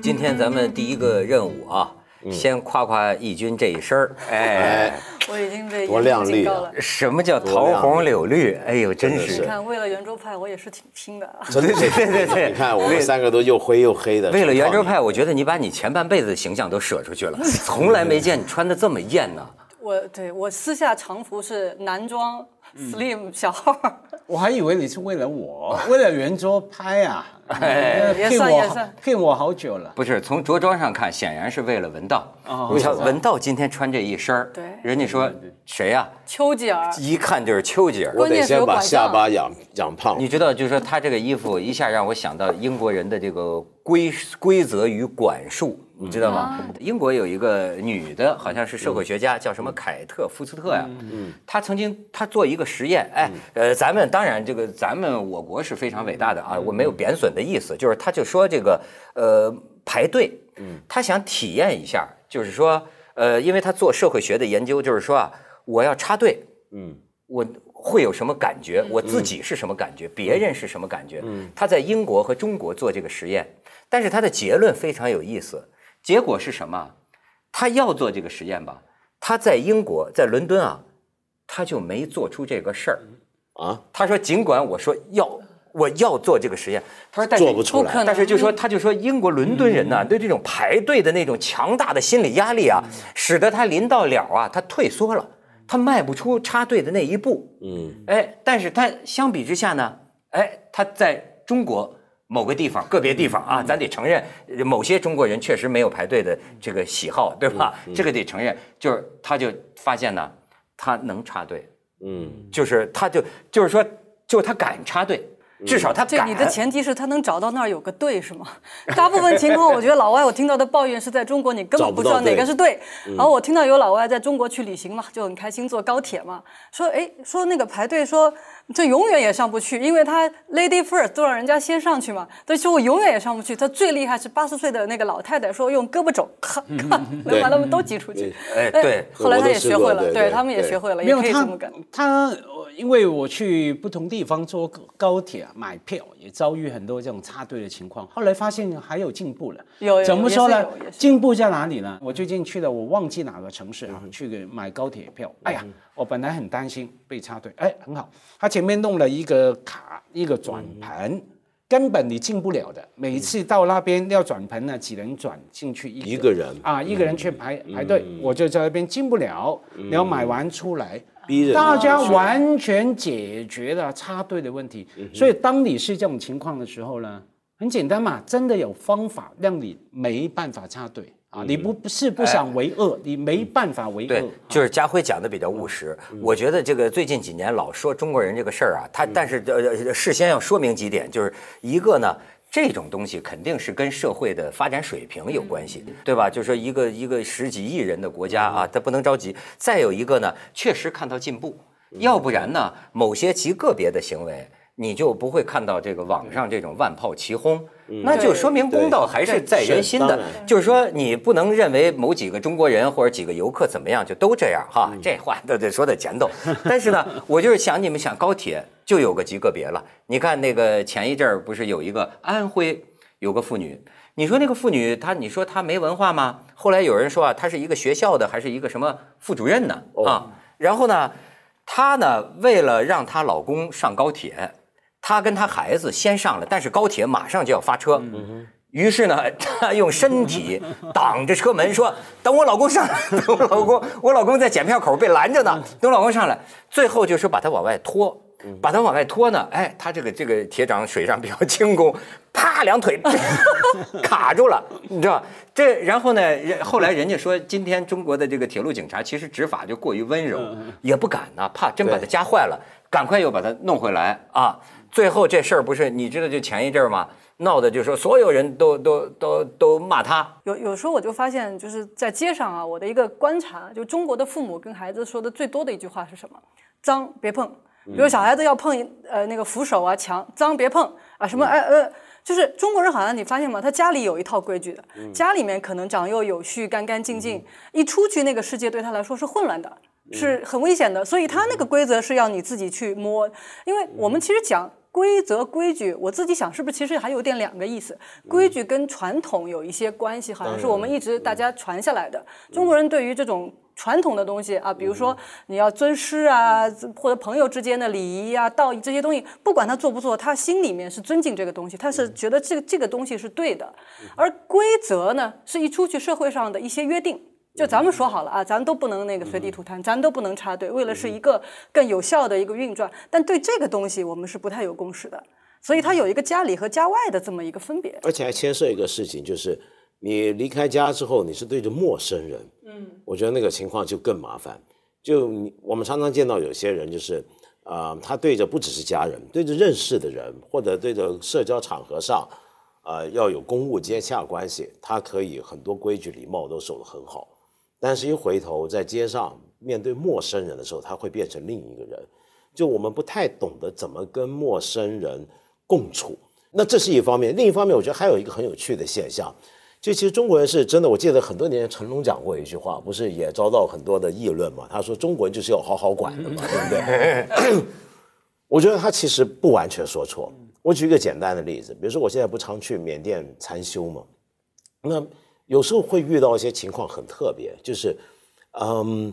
今天咱们第一个任务啊，先夸夸义军这一身儿。哎，我已经被多亮丽啊了。什么叫桃红柳绿？哎呦，真是你看，为了圆桌派，我也是挺拼的啊。真的对对对对你看我们三个都又灰又黑的。为了圆桌派，我觉得你把你前半辈子的形象都舍出去了，从来没见你穿的这么艳呢。我对我私下常服是男装 slim 小号，我还以为你是为了我，为了圆桌拍啊，哎骗我骗我好久了。不是从着装上看，显然是为了文道。哦你看文道今天穿这一身儿，对人家说谁呀？丘吉尔。一看就是丘吉尔。我得先把下巴养养胖。你知道，就是说他这个衣服一下让我想到英国人的这个规规则与管束，你知道吗？英国有一个女的，好像是社会学家，叫什么凯特福斯特呀。嗯，她曾经她做一个实验，哎，呃，咱们当然这个咱们我国是非常伟大的啊，我没有贬损的意思，就是她就说这个呃排队，嗯，她想体验一下，就是说呃，因为她做社会学的研究，就是说啊，我要插队，嗯，我会有什么感觉？我自己是什么感觉？别人是什么感觉？嗯他在英国和中国做这个实验，但是他的结论非常有意思。结果是什么？他要做这个实验吧？他在英国，在伦敦啊，他就没做出这个事儿。啊，他说，尽管我说要我要做这个实验，他说但是做不出来但是就说他就说英国伦敦人呢，对这种排队的那种强大的心理压力啊，使得他临到了啊，他退缩了，他迈不出插队的那一步。嗯，哎，但是他相比之下呢，哎，他在中国某个地方、个别地方啊，咱得承认，呃某些中国人确实没有排队的这个喜好，对吧？这个得承认，就是他就发现呢，他能插队，嗯，就是他就就是说，就是他敢插队，至少他敢。这你的前提是他能找到那儿有个队是吗？大部分情况，我觉得老外我听到的抱怨是在中国你根本不知道哪个是对。然后我听到有老外在中国去旅行嘛，就很开心坐高铁嘛，说哎说那个排队说这永远也上不去，因为他 lady first 都让人家先上去嘛，他说我永远也上不去。他最厉害是八十岁的那个老太太说用胳膊肘咔咔能把他们都挤出去。哎，对，后来他也学会了，对对他们也学会了，也可以这么干。，他呃因为我去不同地方坐高铁啊买票，也遭遇很多这种插队的情况。后来发现还有进步了，有有怎么说呢？进步在哪里呢？我最近去了，我忘记哪个城市啊，去个买高铁票。哎呀，我本来很担心被插队，哎，很好，他前面弄了一个卡，一个转盘。根本你进不了的，每次到那边要转盘呢，只能转进去一一个人。啊，一个人去排排队，我就在那边进不了，然后买完出来，逼人大家完全解决了插队的问题。所以当你是这种情况的时候呢，很简单嘛，真的有方法让你没办法插队。啊，你不不是不想为恶，你没办法为恶。对，，就是家辉讲的比较务实。我觉得这个最近几年老说中国人这个事儿啊，他但是呃事先要说明几点，就是一个呢。这种东西肯定是跟社会的发展水平有关系，对吧？就是说一个一个十几亿人的国家啊，他不能着急。再有一个呢，确实看到进步，要不然呢，某些极个别的行为，你就不会看到这个网上这种万炮齐轰。那就说明公道还是在人心的就是说，你不能认为某几个中国人或者几个游客怎么样就都这样哈，这话都得说的前头。但是呢，我就是想你们想高铁就有个极个别了。你看那个前一阵儿不是有一个安徽有个妇女，你说那个妇女她你说她没文化吗？后来有人说啊，她是一个学校的还是一个什么副主任呢啊？然后呢，她呢为了让她老公上高铁。她跟他孩子先上了，但是高铁马上就要发车，于是呢，他用身体挡着车门，说：“等我老公上来，等我老公，我老公在检票口被拦着呢，等我老公上来。”最后就说把他往外拖，把他往外拖呢，哎，他这个这个铁掌水上比较轻功，啪两腿卡住了，你知道这？然后呢，人后来人家说，今天中国的这个铁路警察其实执法就过于温柔，也不敢呢，怕真把他夹坏了，赶快又把他弄回来啊。最后这事儿不是你知道，就前一阵儿嘛，闹的就说所有人都都都都骂他，有有时候我就发现，就是在街上啊，我的一个观察，就中国的父母跟孩子说的最多的一句话是什么？脏，别碰。比如小孩子要碰呃那个扶手啊墙，脏别碰啊什么哎呃，就是中国人好像你发现吗？他家里有一套规矩的，家里面可能长幼有序、干干净净，一出去那个世界对他来说是混乱的，是很危险的，所以他那个规则是要你自己去摸，因为我们其实讲。规则规矩，我自己想是不是其实还有点两个意思？规矩跟传统有一些关系，好像是我们一直大家传下来的。中国人对于这种传统的东西啊，比如说你要尊师啊，或者朋友之间的礼仪啊、道义这些东西，不管他做不做，他心里面是尊敬这个东西，他是觉得这个这个东西是对的。而规则呢，是一出去社会上的一些约定。就咱们说好了啊，咱都不能那个随地吐痰，咱都不能插队，为了是一个更有效的一个运转。但对这个东西，我们是不太有共识的，所以它有一个家里和家外的这么一个分别。而且还牵涉一个事情，就是你离开家之后，你是对着陌生人，嗯，我觉得那个情况就更麻烦。就你我们常常见到有些人，就是啊，他对着不只是家人，对着认识的人，或者对着社交场合上，啊，要有公务接洽关系，他可以很多规矩礼貌都守得很好。但是，一回头在街上面对陌生人的时候，他会变成另一个人。就我们不太懂得怎么跟陌生人共处，那这是一方面。另一方面，我觉得还有一个很有趣的现象，就其实中国人是真的。我记得很多年前成龙讲过一句话，不是也遭到很多的议论嘛？他说中国人就是要好好管的嘛，对不对？我觉得他其实不完全说错。我举一个简单的例子，比如说我现在不常去缅甸禅修嘛，那。有时候会遇到一些情况很特别，就是，嗯，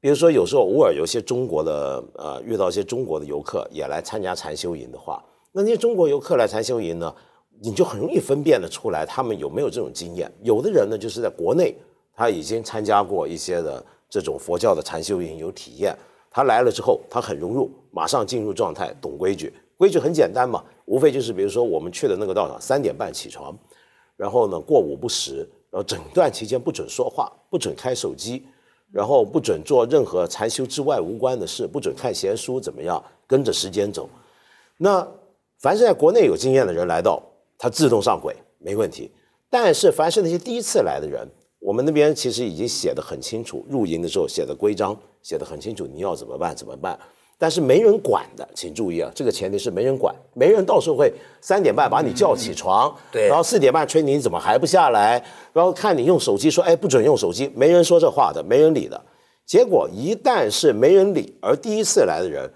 比如说有时候偶尔有些中国的呃遇到一些中国的游客也来参加禅修营的话，那那些中国游客来禅修营呢，你就很容易分辨得出来他们有没有这种经验。有的人呢就是在国内他已经参加过一些的这种佛教的禅修营有体验，他来了之后他很融入，马上进入状态，懂规矩。规矩很简单嘛，无非就是比如说我们去的那个道场三点半起床。然后呢，过午不食，然后整段期间不准说话，不准开手机，然后不准做任何禅修之外无关的事，不准看闲书，怎么样？跟着时间走。那凡是在国内有经验的人来到，他自动上轨，没问题。但是凡是那些第一次来的人，我们那边其实已经写的很清楚，入营的时候写的规章写的很清楚，你要怎么办？怎么办？但是没人管的，请注意啊，这个前提是没人管，没人到时候会三点半把你叫起床，对，然后四点半催你怎么还不下来，然后看你用手机说，哎，不准用手机，没人说这话的，没人理的。结果一旦是没人理，而第一次来的人，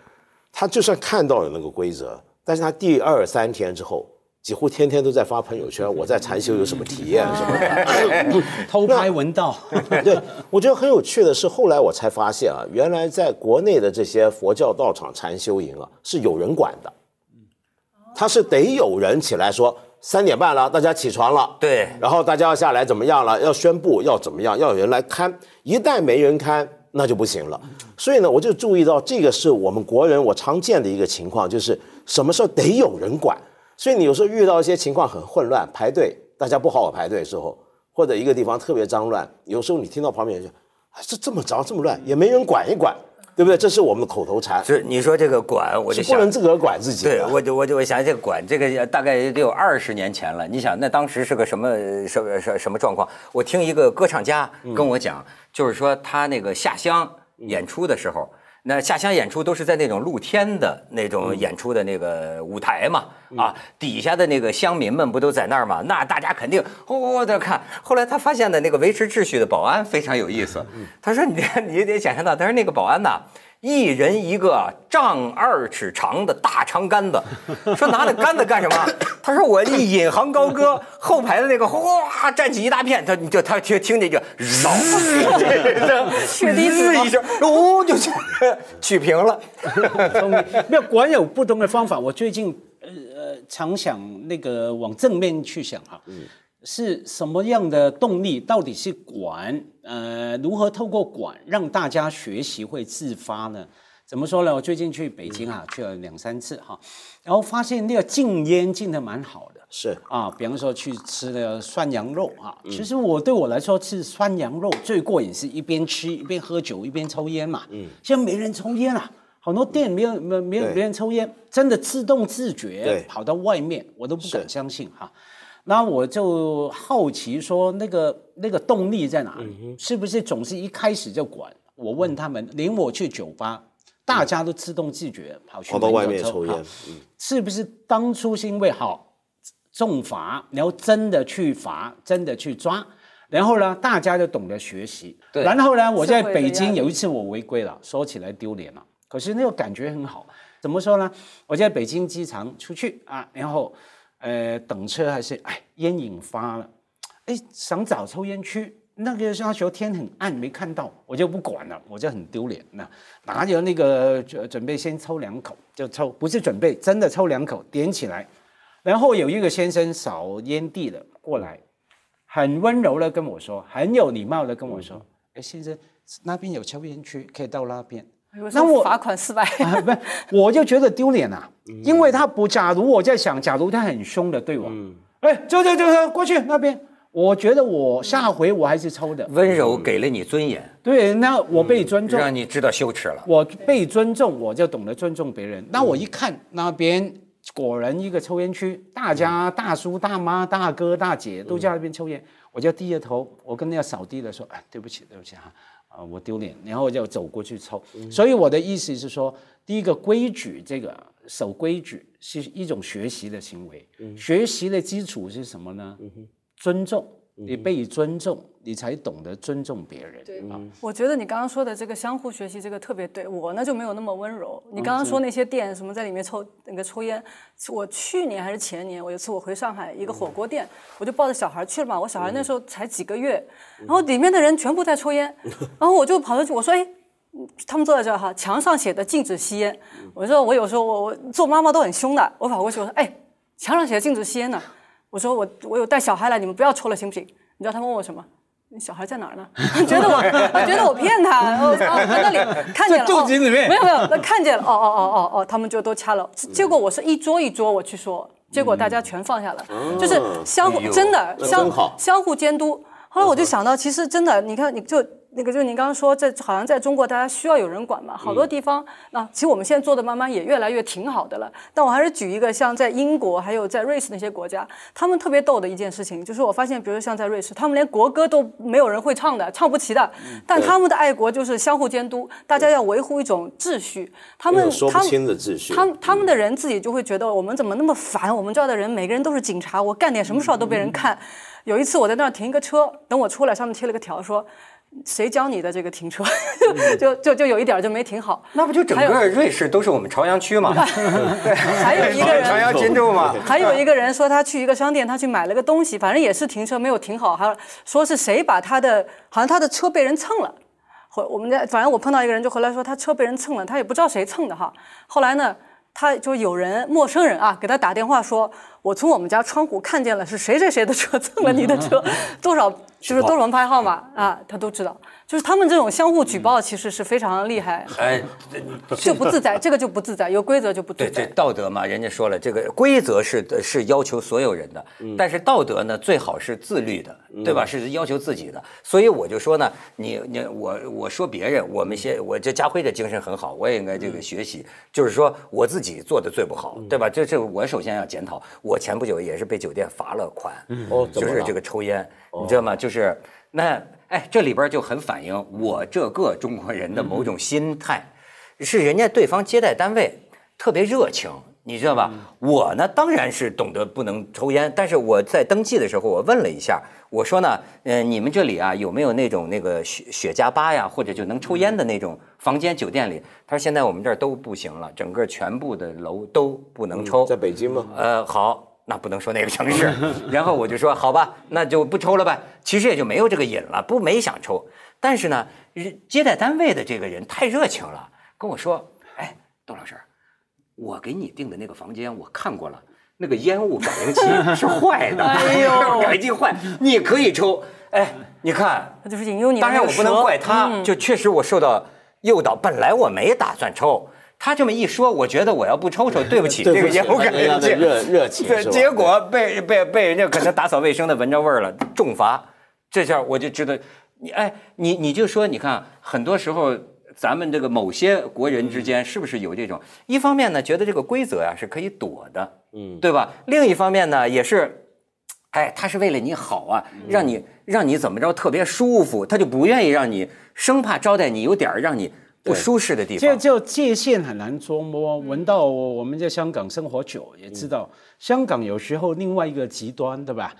他就算看到了那个规则，但是他第二三天之后。几乎天天都在发朋友圈，我在禅修有什么体验什么的，偷拍文道。对，我觉得很有趣的是，后来我才发现啊，原来在国内的这些佛教道场禅修营啊，是有人管的，他是得有人起来说三点半了，大家起床了，对，然后大家要下来怎么样了？要宣布要怎么样？要有人来看，一旦没人看，那就不行了。所以呢，我就注意到这个是我们国人我常见的一个情况，就是什么时候得有人管。所以你有时候遇到一些情况很混乱，排队大家不好好排队的时候，或者一个地方特别脏乱，有时候你听到旁边人说：“这这么脏这么乱，也没人管一管，对不对？”这是我们的口头禅。是你说这个管，我就不能自个儿管自己。对，我就我就我想这个管，这个大概得有二十年前了。你想那当时是个什么什么什什么状况？我听一个歌唱家跟我讲，就是说他那个下乡演出的时候。那下乡演出都是在那种露天的那种演出的那个舞台嘛，啊，底下的那个乡民们不都在那儿吗？那大家肯定哦在看。后来他发现的那个维持秩序的保安非常有意思，他说你 你得想象到，他说那个保安呐。一人一个丈二尺长的大长杆子，说拿那杆子干什么？他说我一引吭高歌，后排的那个哗站起一大片，他你就他听听见就嗖，血滴子一声，呜就取平了。没有管有不同的方法。我最近呃呃常想那个往正面去想哈。是什么样的动力？到底是管？呃，如何透过管让大家学习会自发呢？怎么说呢？我最近去北京啊，去了两三次哈，然后发现那个禁烟禁的蛮好的。是啊，比方说去吃那个涮羊肉啊，其实我对我来说吃涮羊肉最过瘾，是一边吃一边喝酒一边抽烟嘛。嗯，现在没人抽烟了，很多店没有没没有没人抽烟，真的自动自觉跑到外面，我都不敢相信哈。那我就好奇说，那个那个动力在哪里？是不是总是一开始就管？我问他们，领我去酒吧，大家都自动自觉跑去跑到外面抽烟，是不是当初是因为好重罚，然后真的去罚，真的去抓，然后呢，大家就懂得学习。然后呢，我在北京有一次我违规了，说起来丢脸了，可是那个感觉很好。怎么说呢？我在北京机场出去啊，然后呃等车还是哎烟瘾发了，哎想找抽烟区。那个那时候天很暗，没看到，我就不管了，我就很丢脸。那拿着那个准准备先抽两口，就抽，不是准备，真的抽两口，点起来。然后有一个先生扫烟蒂的过来，很温柔的跟我说，很有礼貌的跟我说：“哎，先生，那边有抽烟区，可以到那边。”那我罚款四百，不，我就觉得丢脸啊，因为他不。假如我在想，假如他很凶的对我，哎，走走走走，过去那边。我觉得我下回我还是抽的，温柔给了你尊严，对，那我被尊重，让你知道羞耻了。我被尊重，我就懂得尊重别人。那我一看那边果然一个抽烟区，大家大叔大妈大哥大姐都在那边抽烟，我就低着头，我跟那个扫地的说：“哎，对不起，对不起哈，啊，我丢脸。”然后我就走过去抽。所以我的意思是说，第一个规矩，这个守规矩是一种学习的行为。学习的基础是什么呢？尊重，你被尊重，你才懂得尊重别人。对啊，我觉得你刚刚说的这个相互学习，这个特别对我呢就没有那么温柔。你刚刚说那些店什么在里面抽那个抽烟，我去年还是前年，我有次我回上海一个火锅店，我就抱着小孩去了嘛。我小孩那时候才几个月，然后里面的人全部在抽烟，然后我就跑过去我说哎，他们坐在这儿哈，墙上写的禁止吸烟。我说我有时候我我做妈妈都很凶的，我跑过去我说哎，墙上写的禁止吸烟呢。我说我我有带小孩来，你们不要抽了，行不行？你知道他问我什么？小孩在哪儿呢？觉得我觉得我骗他，哦，在那里 看见了，肚子里面没有没有，他看见了，哦哦哦哦哦，他们就都掐了。结果我是一桌一桌我去说，结果大家全放下了，就是相互真的相相互监督。后来我就想到，其实真的，你看你就。那个就是您刚刚说，在好像在中国，大家需要有人管嘛。好多地方，那其实我们现在做的慢慢也越来越挺好的了。但我还是举一个，像在英国还有在瑞士那些国家，他们特别逗的一件事情，就是我发现，比如说像在瑞士，他们连国歌都没有人会唱的，唱不齐的。但他们的爱国就是相互监督，大家要维护一种秩序。他们说不清的秩序。他们他们的人自己就会觉得，我们怎么那么烦？我们这儿的人每个人都是警察，我干点什么事儿都被人看。有一次我在那儿停一个车，等我出来，上面贴了个条说。谁教你的这个停车？就就就有一点就没停好。那不就整个瑞士都是我们朝阳区嘛？对，还有一个人朝阳金州嘛？还有一个人说他去一个商店，他去买了个东西，反正也是停车没有停好，还说是谁把他的，好像他的车被人蹭了。后我们家反正我碰到一个人就回来说他车被人蹭了，他也不知道谁蹭的哈。后来呢？他就有人陌生人啊给他打电话说，我从我们家窗户看见了是谁谁谁的车蹭了你的车，多少就是多少轮牌号码啊，他都知道。就是他们这种相互举报，其实是非常厉害。哎，就不自在，这个就不自在，有规则就不自在。对，这道德嘛，人家说了，这个规则是是要求所有人的，但是道德呢，最好是自律的，对吧？是要求自己的。所以我就说呢，你你我我说别人，我们先，我这家辉的精神很好，我也应该这个学习。就是说我自己做的最不好，对吧？这这我首先要检讨。我前不久也是被酒店罚了款，哦，就是这个抽烟，你知道吗？就是那。哎，这里边就很反映我这个中国人的某种心态，是人家对方接待单位特别热情，你知道吧？我呢当然是懂得不能抽烟，但是我在登记的时候我问了一下，我说呢，嗯，你们这里啊有没有那种那个雪雪茄吧呀，或者就能抽烟的那种房间？酒店里，他说现在我们这儿都不行了，整个全部的楼都不能抽。在北京吗？呃，好。那不能说哪个城市，然后我就说好吧，那就不抽了呗。其实也就没有这个瘾了，不没想抽。但是呢，接待单位的这个人太热情了，跟我说：“哎，窦老师，我给你订的那个房间我看过了，那个烟雾感应器是坏的，哎呦，感应器坏，你可以抽。哎，你看，那就是引诱你。当然我不能怪他，就确实我受到诱导，本来我没打算抽。”他这么一说，我觉得我要不抽抽，对不起 这个烟雾感应器，热 热情，对，结果被被被人家可能打扫卫生的闻着味儿了，重罚。这下我就知道，你哎，你你就说，你看，很多时候咱们这个某些国人之间，是不是有这种？一方面呢，觉得这个规则呀是可以躲的，嗯，对吧？另一方面呢，也是，哎，他是为了你好啊，让你让你怎么着特别舒服，他就不愿意让你，生怕招待你有点让你。不舒适的地方，就就界限很难捉摸。闻到我们在香港生活久，也知道香港有时候另外一个极端，对吧？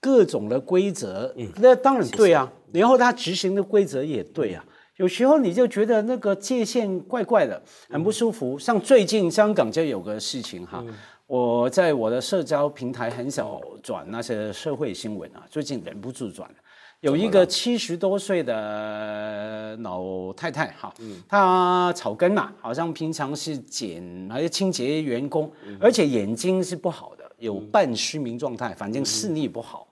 各种的规则，那当然对啊。然后他执行的规则也对啊。有时候你就觉得那个界限怪怪的，很不舒服。像最近香港就有个事情哈，我在我的社交平台很少转那些社会新闻啊，最近忍不住转。有一个七十多岁的老太太哈，她草根嘛，好像平常是捡还是清洁员工，而且眼睛是不好的，有半失明状态，反正视力不好。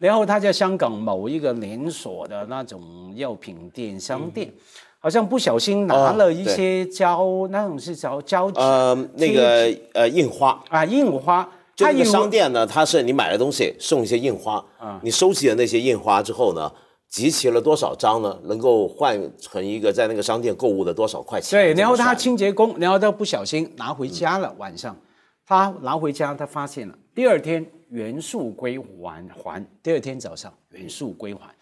然后他在香港某一个连锁的那种药品店商店，好像不小心拿了一些胶，那种是胶胶纸，呃，那个呃印花啊印花。就那个商店呢，它是你买了东西送一些印花，啊，你收集了那些印花之后呢，集齐了多少张呢？能够换成一个在那个商店购物的多少块钱？对，然后他清洁工，然后他不小心拿回家了，晚上他拿回家，他发现了，第二天原数归还，还第二天早上原数归还，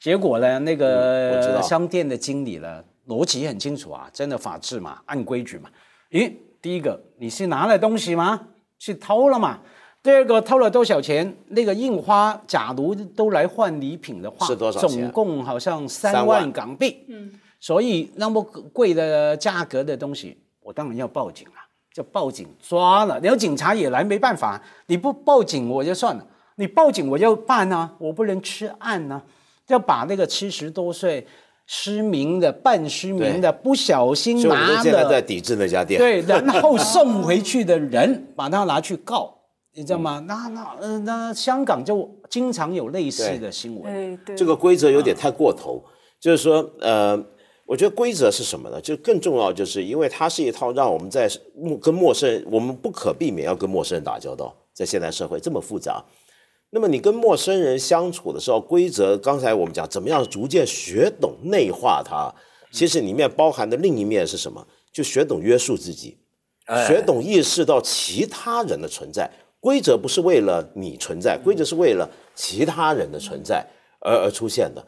结果呢，那个商店的经理呢，逻辑很清楚啊，真的法治嘛，按规矩嘛。咦，第一个你是拿了东西吗？是偷了嘛？第二个偷了多少钱？那个印花，假如都来换礼品的话，是多少总共好像三万港币。嗯，所以那么贵的价格的东西，我当然要报警了，就报警抓了。然后警察也来，没办法，你不报警我就算了，你报警我就办啊，我不能吃案呢，要把那个七十多岁。失明的、半失明的、不小心拿的，现在在抵制那家店。对，然后送回去的人 把他拿去告，你知道吗？那那呃，那香港就经常有类似的新闻。对，这个规则有点太过头。就是说，呃，我觉得规则是什么呢？就更重要，就是因为它是一套让我们在陌跟陌生人，我们不可避免要跟陌生人打交道，在现代社会这么复杂。那么你跟陌生人相处的时候，规则刚才我们讲怎么样逐渐学懂内化它，其实里面包含的另一面是什么？就学懂约束自己，学懂意识到其他人的存在。规则不是为了你存在，规则是为了其他人的存在而而出现的。